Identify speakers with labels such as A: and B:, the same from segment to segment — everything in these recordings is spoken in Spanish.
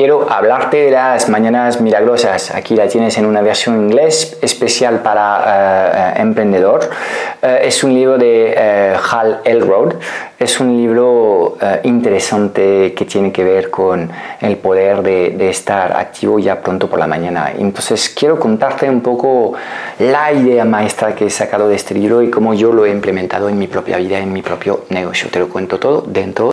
A: quiero hablarte de las mañanas milagrosas. Aquí la tienes en una versión inglés especial para uh, emprendedor. Uh, es un libro de Hal Elrod. Es un libro interesante que tiene que ver con el poder de, de, estar activo ya pronto por la mañana. Entonces quiero contarte un poco la idea maestra que he sacado de este libro y cómo yo lo he implementado en mi propia vida, en mi propio negocio. Te lo cuento todo dentro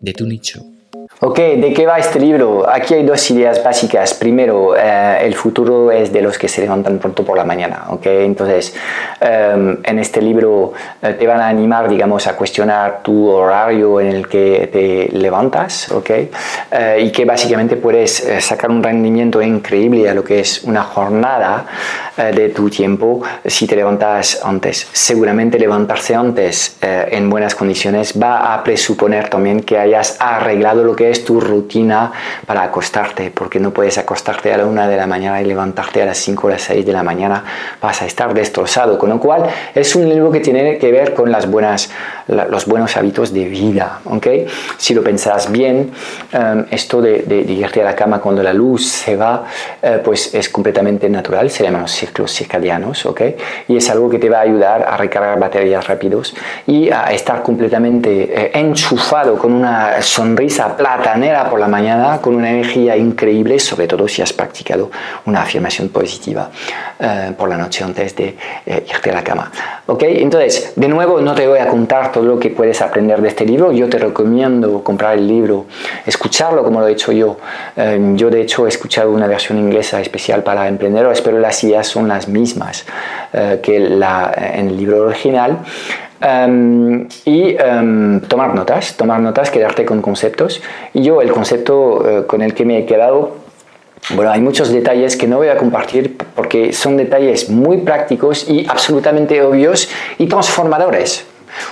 B: de tu nicho.
A: Ok, ¿de qué va este libro? Aquí hay dos ideas básicas. Primero, eh, el futuro es de los que se levantan pronto por la mañana. Ok, entonces em, en este libro eh, te van a animar, digamos, a cuestionar tu horario en el que te levantas. Ok, eh, y que básicamente puedes sacar un rendimiento increíble a lo que es una jornada de tu tiempo si te levantas antes. Seguramente levantarse antes en buenas condiciones va a presuponer también que hayas arreglado lo que es tu rutina para acostarte, porque no puedes acostarte a la una de la mañana y levantarte a las 5 o las 6 de la mañana, vas a estar destrozado, con lo cual es un libro que tiene que ver con las buenas, los buenos hábitos de vida, ¿ok? Si lo pensás bien, em, esto de, de, irte a la cama cuando la luz se va, eh, pues es completamente natural, se llaman los ciclos circadianos, ¿ok? Y es algo que te va a ayudar a recargar baterías rápidos y a estar completamente eh, enchufado con una sonrisa plata platanera por la mañana con una energía increíble, sobre todo si has practicado una afirmación positiva eh, por la noche antes de eh, irte a la cama. ¿Ok? Entonces, de nuevo, no te voy a contar todo lo que puedes aprender de este libro. Yo te recomiendo comprar el libro, escucharlo como lo he hecho yo. Eh, yo, de hecho, he escuchado una versión inglesa especial para emprendedores, pero las ideas son las mismas que la, en el libro original. Em, y em, tomar notas, tomar notas, quedarte con conceptos. Y yo el concepto eh, con el que me he quedado, bueno, hay muchos detalles que no voy a compartir porque son detalles muy prácticos y absolutamente obvios y transformadores.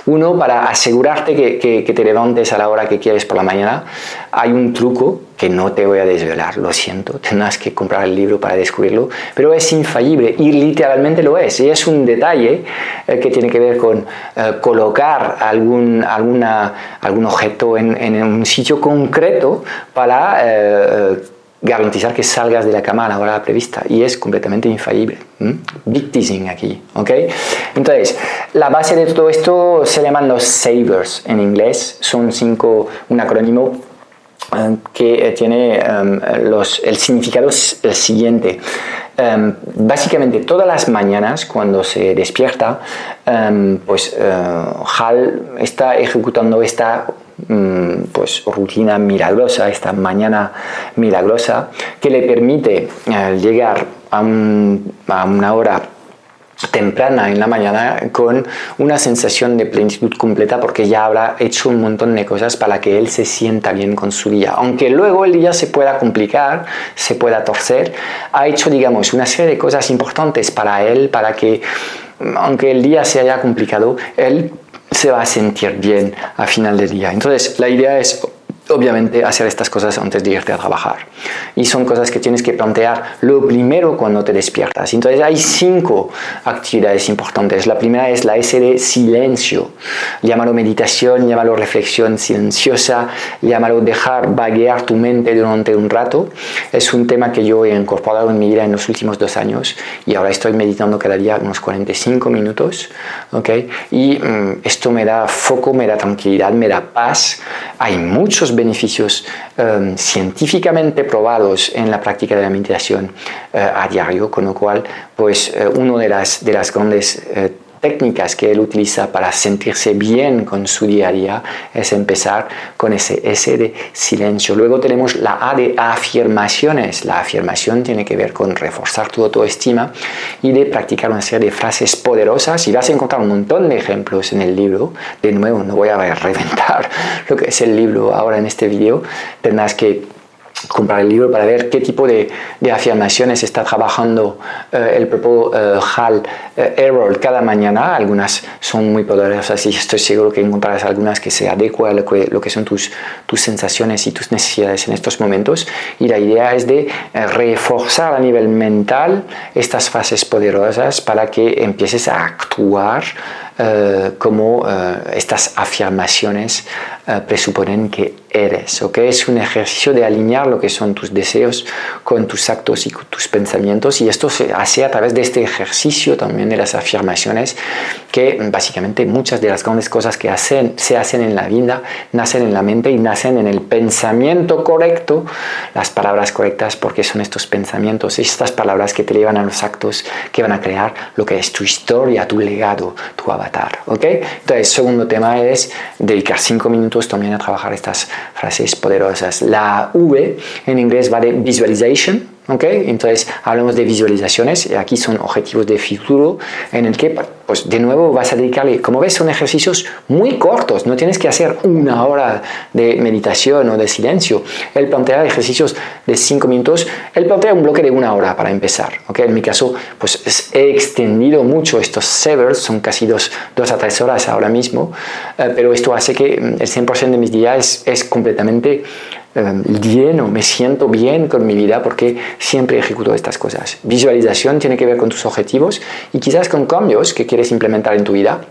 A: Uno, para asegurarte que, que, te levantes a la hora que quieres por la mañana, hay un truco que no te voy a desvelar, lo siento, tendrás que comprar el libro para descubrirlo, pero es infalible y literalmente lo es. Y es un detalle que tiene que ver con eh, colocar algún, alguna, algún objeto en, en, un sitio concreto para... Eh, garantizar que salgas de la cama a la hora prevista y es completamente infalible. Big teasing aquí, ¿ok? Entonces, la base de todo esto se llaman los savers en inglés, son cinco, un acrónimo eh, que eh, tiene los, el significado siguiente. Em, básicamente todas las mañanas cuando se despierta, em, pues eh, Hal está ejecutando esta Mm, pues rutina milagrosa, esta mañana milagrosa que le permite eh, llegar a, una hora temprana en la mañana con una sensación de plenitud completa porque ya habrá hecho un montón de cosas para que él se sienta bien con su día. Aunque luego el día se pueda complicar, se pueda torcer, ha hecho, digamos, una serie de cosas importantes para él, para que, aunque el día se haya complicado, él se va a sentir bien a final del día. Entonces, la idea es obviamente hacer estas cosas antes de irte a trabajar. Y son cosas que tienes que plantear lo primero cuando te despiertas. Entonces hay cinco actividades importantes. La primera es la S de silencio. Llámalo meditación, llámalo reflexión silenciosa, llámalo dejar vaguear tu mente durante un rato. Es un tema que yo he incorporado en mi vida en los últimos dos años y ahora estoy meditando cada día unos 45 minutos. ¿okay? Y mm, esto me da foco, me da tranquilidad, me da paz. Hay muchos beneficios em, científicamente probados en la práctica de la meditación eh, a diario, con lo cual, pues, eh, una de las, de las grandes eh, técnicas que él utiliza para sentirse bien con su día a día es empezar con ese S de silencio. Luego tenemos la A de afirmaciones. La afirmación tiene que ver con reforzar tu autoestima y de practicar una serie de frases poderosas. Y vas a encontrar un montón de ejemplos en el libro. De nuevo, no voy a reventar lo que es el libro ahora en este video. Tendrás que comprar el libro para ver qué tipo de, afirmaciones está trabajando eh, el propio eh, Hal eh, Errol cada mañana. Algunas son muy poderosas y estoy seguro que encontrarás algunas que se adecuan a lo que, lo que son tus, tus sensaciones y tus necesidades en estos momentos. Y la idea es de reforzar a nivel mental estas fases poderosas para que empieces a actuar como estas afirmaciones presuponen que eres, ¿ok? Es un ejercicio de alinear lo que son tus deseos con tus actos y con tus pensamientos y esto se hace a través de este ejercicio también de las afirmaciones que básicamente muchas de las grandes cosas que hacen, se hacen en la vida nacen en la mente y nacen en el pensamiento correcto, las palabras correctas porque son estos pensamientos, estas palabras que te llevan a los actos que van a crear lo que es tu historia, tu legado, tu avatar, ¿ok? Entonces, segundo tema es dedicar cinco minutos también a trabajar estas frases poderosas. La V en inglés va de visualization, ¿okay? Entonces hablamos de visualizaciones y aquí son objetivos de futuro en el que pues de nuevo vas a dedicarle, como ves son ejercicios muy cortos, no tienes que hacer una hora de meditación o de silencio. Él plantea ejercicios de cinco minutos, él plantea un bloque de una hora para empezar. ¿okay? En mi caso pues he extendido mucho estos severs, son casi dos, dos a tres horas ahora mismo, eh, pero esto hace que mm, el 100% de mis días es completamente lleno, me siento bien con mi vida porque siempre ejecuto estas cosas. Visualización tiene que ver con tus objetivos y quizás con cambios que quieres implementar en tu vida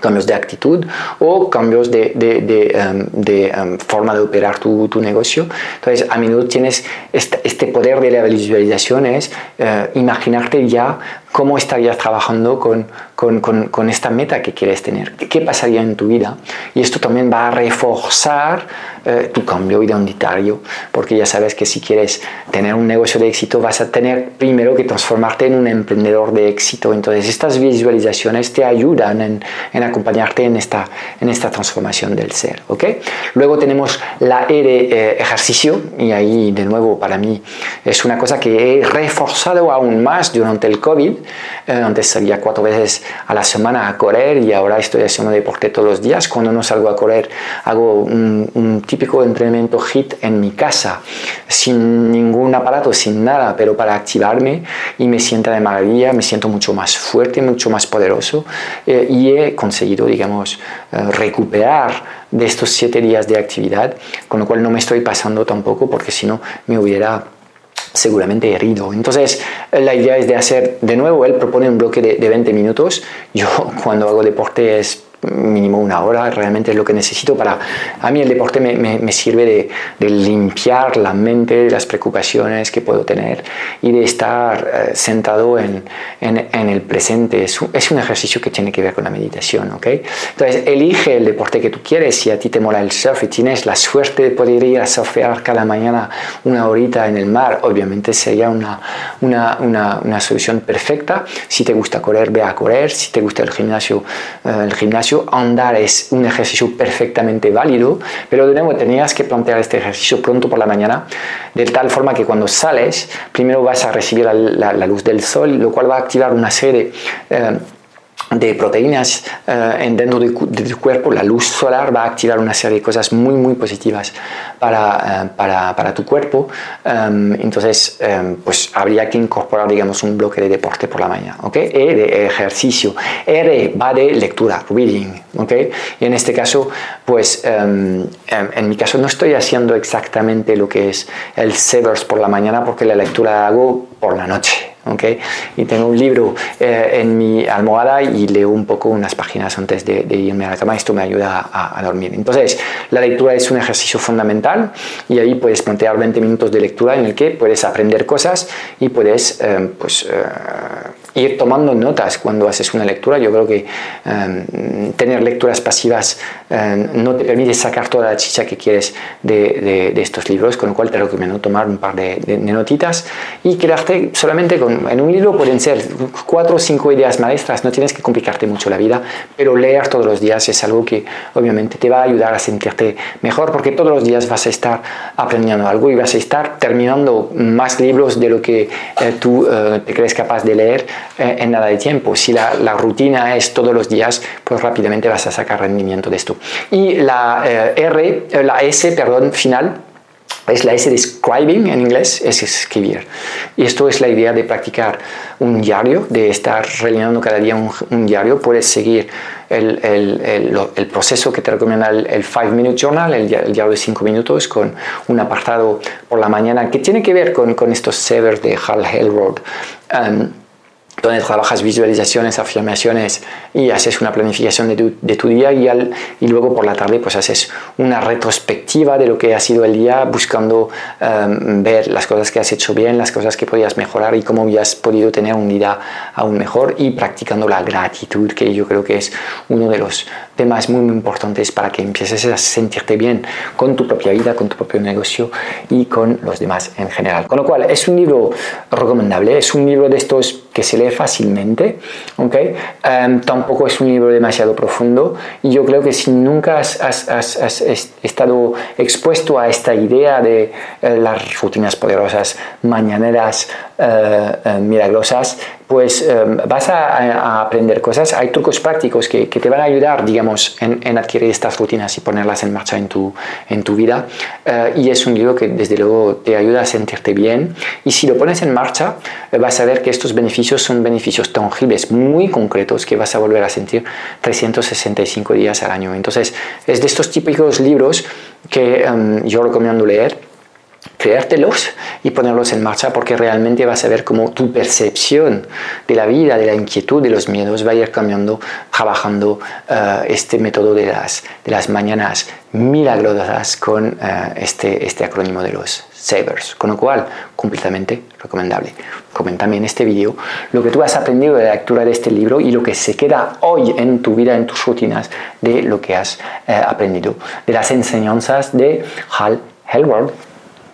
A: cambios de actitud o cambios de, de, de, em, em, forma de operar tu, tu, negocio. Entonces, a menudo tienes este, este poder de la visualización, es eh, imaginarte ya cómo estarías trabajando con, con, con, esta meta que quieres tener, qué pasaría en tu vida. Y esto también va a reforzar eh, tu cambio identitario, porque ya sabes que si quieres tener un negocio de éxito, vas a tener primero que transformarte en un emprendedor de éxito. Entonces, estas visualizaciones te ayudan en, en acompañarte en esta, en esta transformación del ser. ¿okay? Luego tenemos la E de eh, ejercicio, y ahí de nuevo para mí es una cosa que he reforzado aún más durante el COVID antes salía cuatro veces a la semana a correr y ahora estoy haciendo deporte todos los días. Cuando no salgo a correr, hago un, típico entrenamiento HIT en mi casa, sin ningún aparato, sin nada, pero para activarme y me siento de maravilla, me siento mucho más fuerte, mucho más poderoso eh, y he conseguido, digamos, eh, recuperar de estos siete días de actividad, con lo cual no me estoy pasando tampoco porque si no me hubiera seguramente herido. Entonces, la idea es de hacer, de nuevo, él propone un bloque de, de 20 minutos. Yo cuando hago deporte es mínimo una hora, realmente es lo que necesito para... A mí el deporte me, me, sirve de, de, limpiar la mente de las preocupaciones que puedo tener y de estar eh, sentado en, en, en, el presente. Es un, es un, ejercicio que tiene que ver con la meditación, ¿ok? Entonces, elige el deporte que tú quieres. Si a ti te mola el surf y tienes la suerte de poder ir a surfear cada mañana una horita en el mar, obviamente sería una, una, una, una solución perfecta. Si te gusta correr, ve a correr. Si te gusta el gimnasio, eh, el gimnasio andar es un ejercicio perfectamente válido, pero de nuevo tenías que plantear este ejercicio pronto por la mañana, de tal forma que cuando sales, primero vas a recibir la, luz del sol, lo cual va a activar una serie eh, de proteínas eh, en dentro de, tu cuerpo, la luz solar va a activar una serie de cosas muy, muy positivas para, eh, para, para tu cuerpo. Em, entonces, em, pues habría que incorporar, digamos, un bloque de deporte por la mañana, ¿ok? E de ejercicio. R va de lectura, reading, ¿ok? Y en este caso, pues, em, en mi caso no estoy haciendo exactamente lo que es el Severs por la mañana porque la lectura la hago por la noche. ¿Okay? Y tengo un libro eh, en mi almohada y leo un poco unas páginas antes de, irme a la cama. Esto me ayuda a, dormir. Entonces, la lectura es un ejercicio fundamental y ahí puedes plantear 20 minutos de lectura en el que puedes aprender cosas y puedes, eh, pues, eh, ir tomando notas cuando haces una lectura. Yo creo que em, tener lecturas pasivas em, no te permite sacar toda la chicha que quieres de, de, estos libros, con lo cual te recomiendo tomar un par de, de notitas y quedarte solamente con, en un libro pueden ser cuatro o cinco ideas maestras, no tienes que complicarte mucho la vida, pero leer todos los días es algo que obviamente te va a ayudar a sentirte mejor porque todos los días vas a estar aprendiendo algo y vas a estar terminando más libros de lo que eh, tú eh, te crees capaz de leer eh, en nada de tiempo. Si la, la, rutina es todos los días, pues rápidamente vas a sacar rendimiento de esto. Y la R, la S, perdón, final, es la S de scribing en inglés, es escribir. Y esto es la idea de practicar un diario, de estar rellenando cada día un, diario. Puedes seguir el, el, el, proceso que te recomienda el 5 Minute Journal, el, diario de 5 minutos, con un apartado por la mañana que tiene que ver con, con estos severs de Hal Elrod. Um, donde trabajas visualizaciones, afirmaciones y haces una planificación de tu, de tu día y, al, y, luego por la tarde pues haces una retrospectiva de lo que ha sido el día buscando em, ver las cosas que has hecho bien, las cosas que podías mejorar y cómo habías podido tener un día aún mejor y practicando la gratitud que yo creo que es uno de los temas muy, muy importantes para que empieces a sentirte bien con tu propia vida, con tu propio negocio y con los demás en general. Con lo cual es un libro recomendable, es un libro de estos que se lee fácilmente, ¿okay? Em, tampoco es un libro demasiado profundo y yo creo que si nunca has, estado expuesto a esta idea de eh, las rutinas poderosas, mañaneras eh, eh, milagrosas, pues em, vas a, aprender cosas. Hay trucos prácticos que, que te van a ayudar, digamos, en, en, adquirir estas rutinas y ponerlas en marcha en tu, en tu vida. y es un libro que desde luego te ayuda a sentirte bien. Y si lo pones en marcha, vas a ver que estos beneficios son beneficios tangibles muy concretos que vas a volver a sentir 365 días al año. Entonces, es de estos típicos libros que em, yo recomiendo leer creértelos y ponerlos en marcha porque realmente vas a ver cómo tu percepción de la vida, de la inquietud, de los miedos va a ir cambiando trabajando eh, este método de las, de las mañanas milagrosas con eh, este, este acrónimo de los Savers, con lo cual completamente recomendable. Coméntame en este vídeo lo que tú has aprendido de la lectura de este libro y lo que se queda hoy en tu vida, en tus rutinas, de lo que has eh, aprendido, de las enseñanzas de Hal Helward.